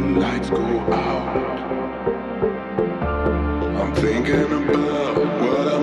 when lights go out. I'm thinking about what I